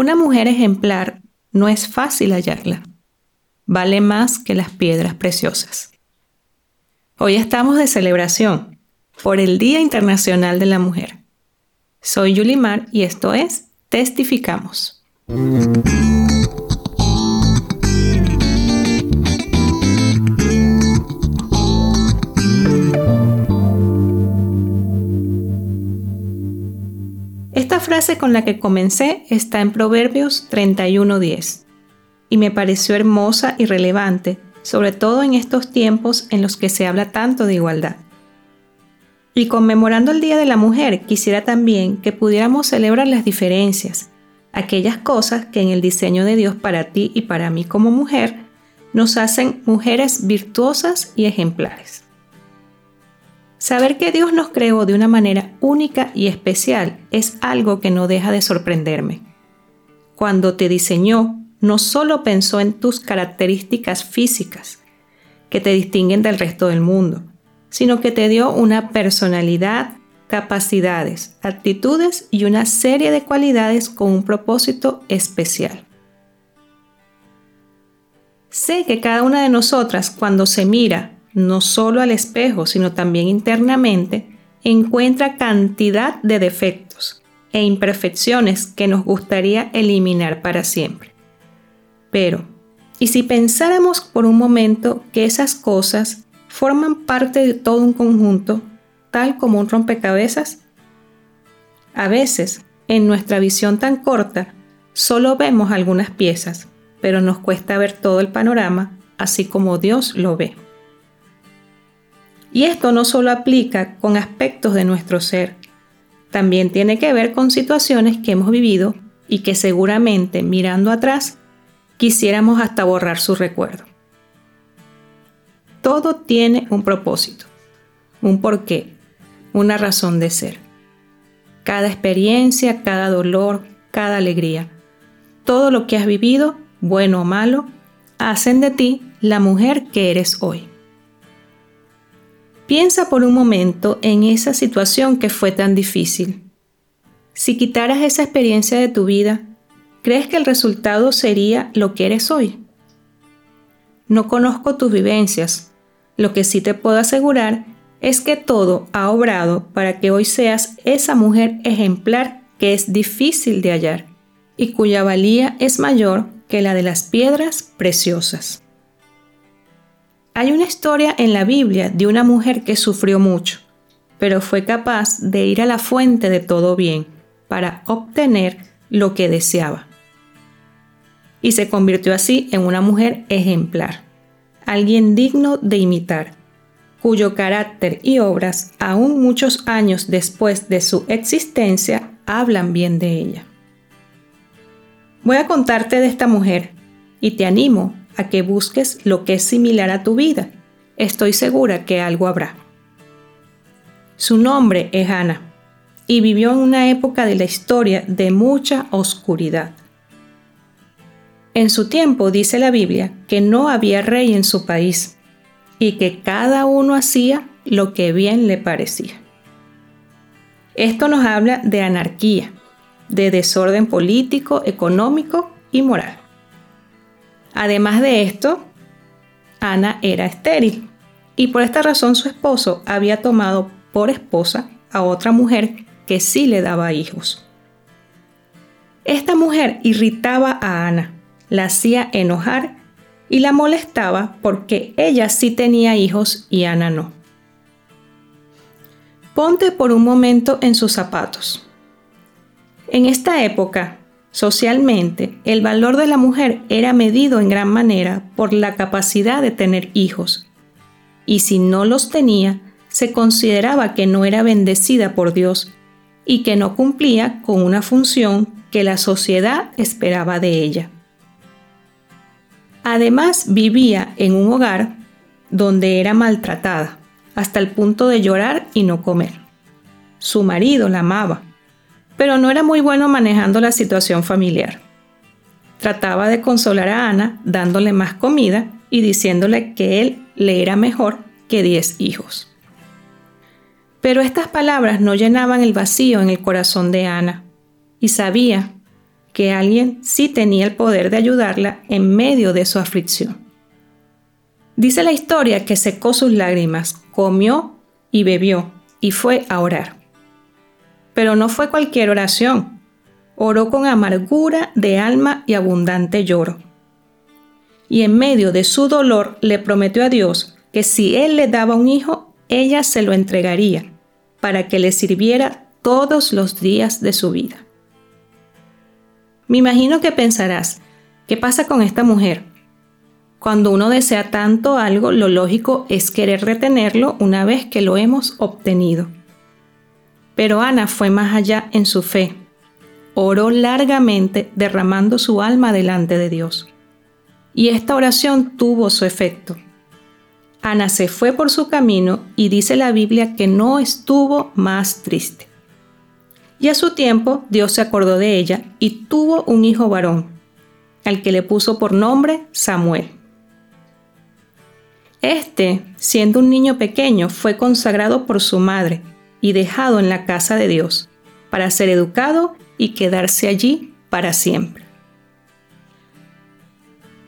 Una mujer ejemplar no es fácil hallarla. Vale más que las piedras preciosas. Hoy estamos de celebración por el Día Internacional de la Mujer. Soy Yulimar y esto es Testificamos. Con la que comencé está en Proverbios 31:10 y me pareció hermosa y relevante, sobre todo en estos tiempos en los que se habla tanto de igualdad. Y conmemorando el Día de la Mujer, quisiera también que pudiéramos celebrar las diferencias, aquellas cosas que en el diseño de Dios para ti y para mí como mujer nos hacen mujeres virtuosas y ejemplares. Saber que Dios nos creó de una manera única y especial es algo que no deja de sorprenderme. Cuando te diseñó, no solo pensó en tus características físicas, que te distinguen del resto del mundo, sino que te dio una personalidad, capacidades, actitudes y una serie de cualidades con un propósito especial. Sé que cada una de nosotras cuando se mira, no solo al espejo, sino también internamente, encuentra cantidad de defectos e imperfecciones que nos gustaría eliminar para siempre. Pero, ¿y si pensáramos por un momento que esas cosas forman parte de todo un conjunto, tal como un rompecabezas? A veces, en nuestra visión tan corta, solo vemos algunas piezas, pero nos cuesta ver todo el panorama así como Dios lo ve. Y esto no solo aplica con aspectos de nuestro ser, también tiene que ver con situaciones que hemos vivido y que seguramente mirando atrás quisiéramos hasta borrar su recuerdo. Todo tiene un propósito, un porqué, una razón de ser. Cada experiencia, cada dolor, cada alegría, todo lo que has vivido, bueno o malo, hacen de ti la mujer que eres hoy. Piensa por un momento en esa situación que fue tan difícil. Si quitaras esa experiencia de tu vida, ¿crees que el resultado sería lo que eres hoy? No conozco tus vivencias, lo que sí te puedo asegurar es que todo ha obrado para que hoy seas esa mujer ejemplar que es difícil de hallar y cuya valía es mayor que la de las piedras preciosas. Hay una historia en la Biblia de una mujer que sufrió mucho, pero fue capaz de ir a la fuente de todo bien para obtener lo que deseaba. Y se convirtió así en una mujer ejemplar alguien digno de imitar, cuyo carácter y obras, aún muchos años después de su existencia, hablan bien de ella. Voy a contarte de esta mujer y te animo a que busques lo que es similar a tu vida. Estoy segura que algo habrá. Su nombre es Ana y vivió en una época de la historia de mucha oscuridad. En su tiempo dice la Biblia que no había rey en su país y que cada uno hacía lo que bien le parecía. Esto nos habla de anarquía, de desorden político, económico y moral. Además de esto, Ana era estéril y por esta razón su esposo había tomado por esposa a otra mujer que sí le daba hijos. Esta mujer irritaba a Ana la hacía enojar y la molestaba porque ella sí tenía hijos y Ana no. Ponte por un momento en sus zapatos. En esta época, socialmente, el valor de la mujer era medido en gran manera por la capacidad de tener hijos, y si no los tenía, se consideraba que no era bendecida por Dios y que no cumplía con una función que la sociedad esperaba de ella. Además vivía en un hogar donde era maltratada, hasta el punto de llorar y no comer. Su marido la amaba, pero no era muy bueno manejando la situación familiar. Trataba de consolar a Ana dándole más comida y diciéndole que él le era mejor que diez hijos. Pero estas palabras no llenaban el vacío en el corazón de Ana y sabía que alguien sí tenía el poder de ayudarla en medio de su aflicción. Dice la historia que secó sus lágrimas, comió y bebió y fue a orar. Pero no fue cualquier oración. Oró con amargura de alma y abundante lloro. Y en medio de su dolor le prometió a Dios que si él le daba un hijo, ella se lo entregaría para que le sirviera todos los días de su vida. Me imagino que pensarás, ¿qué pasa con esta mujer? Cuando uno desea tanto algo, lo lógico es querer retenerlo una vez que lo hemos obtenido. Pero Ana fue más allá en su fe. Oró largamente derramando su alma delante de Dios. Y esta oración tuvo su efecto. Ana se fue por su camino y dice la Biblia que no estuvo más triste. Y a su tiempo Dios se acordó de ella y tuvo un hijo varón, al que le puso por nombre Samuel. Este, siendo un niño pequeño, fue consagrado por su madre y dejado en la casa de Dios, para ser educado y quedarse allí para siempre.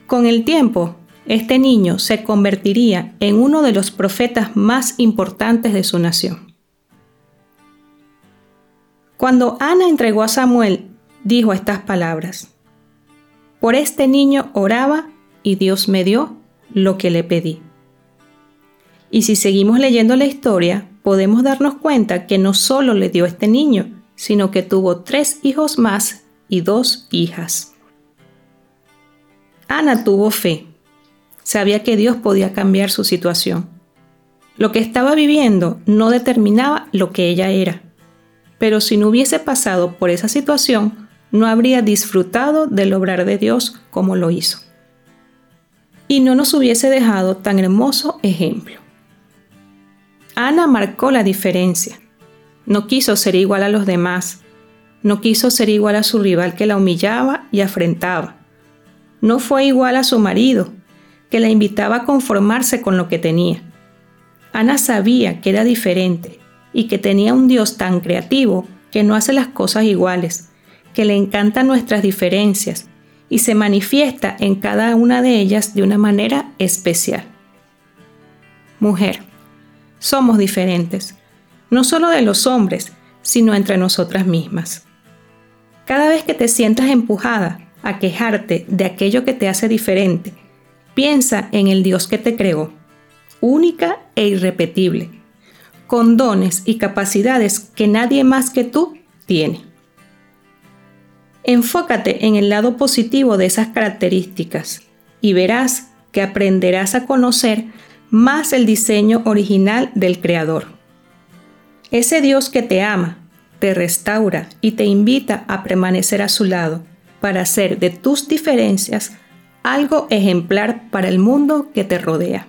Con el tiempo, este niño se convertiría en uno de los profetas más importantes de su nación. Cuando Ana entregó a Samuel, dijo estas palabras, Por este niño oraba y Dios me dio lo que le pedí. Y si seguimos leyendo la historia, podemos darnos cuenta que no solo le dio este niño, sino que tuvo tres hijos más y dos hijas. Ana tuvo fe. Sabía que Dios podía cambiar su situación. Lo que estaba viviendo no determinaba lo que ella era pero si no hubiese pasado por esa situación, no habría disfrutado del obrar de Dios como lo hizo. Y no nos hubiese dejado tan hermoso ejemplo. Ana marcó la diferencia. No quiso ser igual a los demás. No quiso ser igual a su rival que la humillaba y afrentaba. No fue igual a su marido, que la invitaba a conformarse con lo que tenía. Ana sabía que era diferente y que tenía un Dios tan creativo que no hace las cosas iguales, que le encantan nuestras diferencias y se manifiesta en cada una de ellas de una manera especial. Mujer, somos diferentes, no solo de los hombres, sino entre nosotras mismas. Cada vez que te sientas empujada a quejarte de aquello que te hace diferente, piensa en el Dios que te creó, única e irrepetible con dones y capacidades que nadie más que tú tiene. Enfócate en el lado positivo de esas características y verás que aprenderás a conocer más el diseño original del Creador. Ese Dios que te ama, te restaura y te invita a permanecer a su lado para hacer de tus diferencias algo ejemplar para el mundo que te rodea.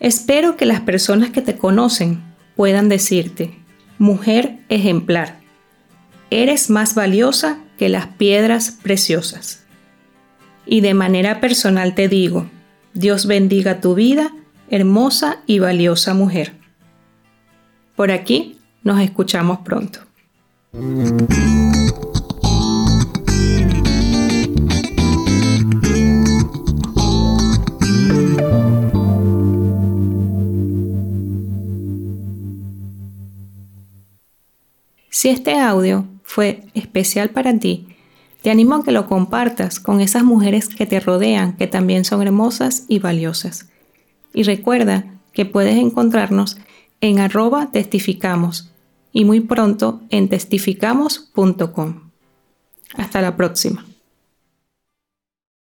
Espero que las personas que te conocen puedan decirte, mujer ejemplar, eres más valiosa que las piedras preciosas. Y de manera personal te digo, Dios bendiga tu vida, hermosa y valiosa mujer. Por aquí nos escuchamos pronto. Si este audio fue especial para ti, te animo a que lo compartas con esas mujeres que te rodean, que también son hermosas y valiosas. Y recuerda que puedes encontrarnos en arroba testificamos y muy pronto en testificamos.com. Hasta la próxima.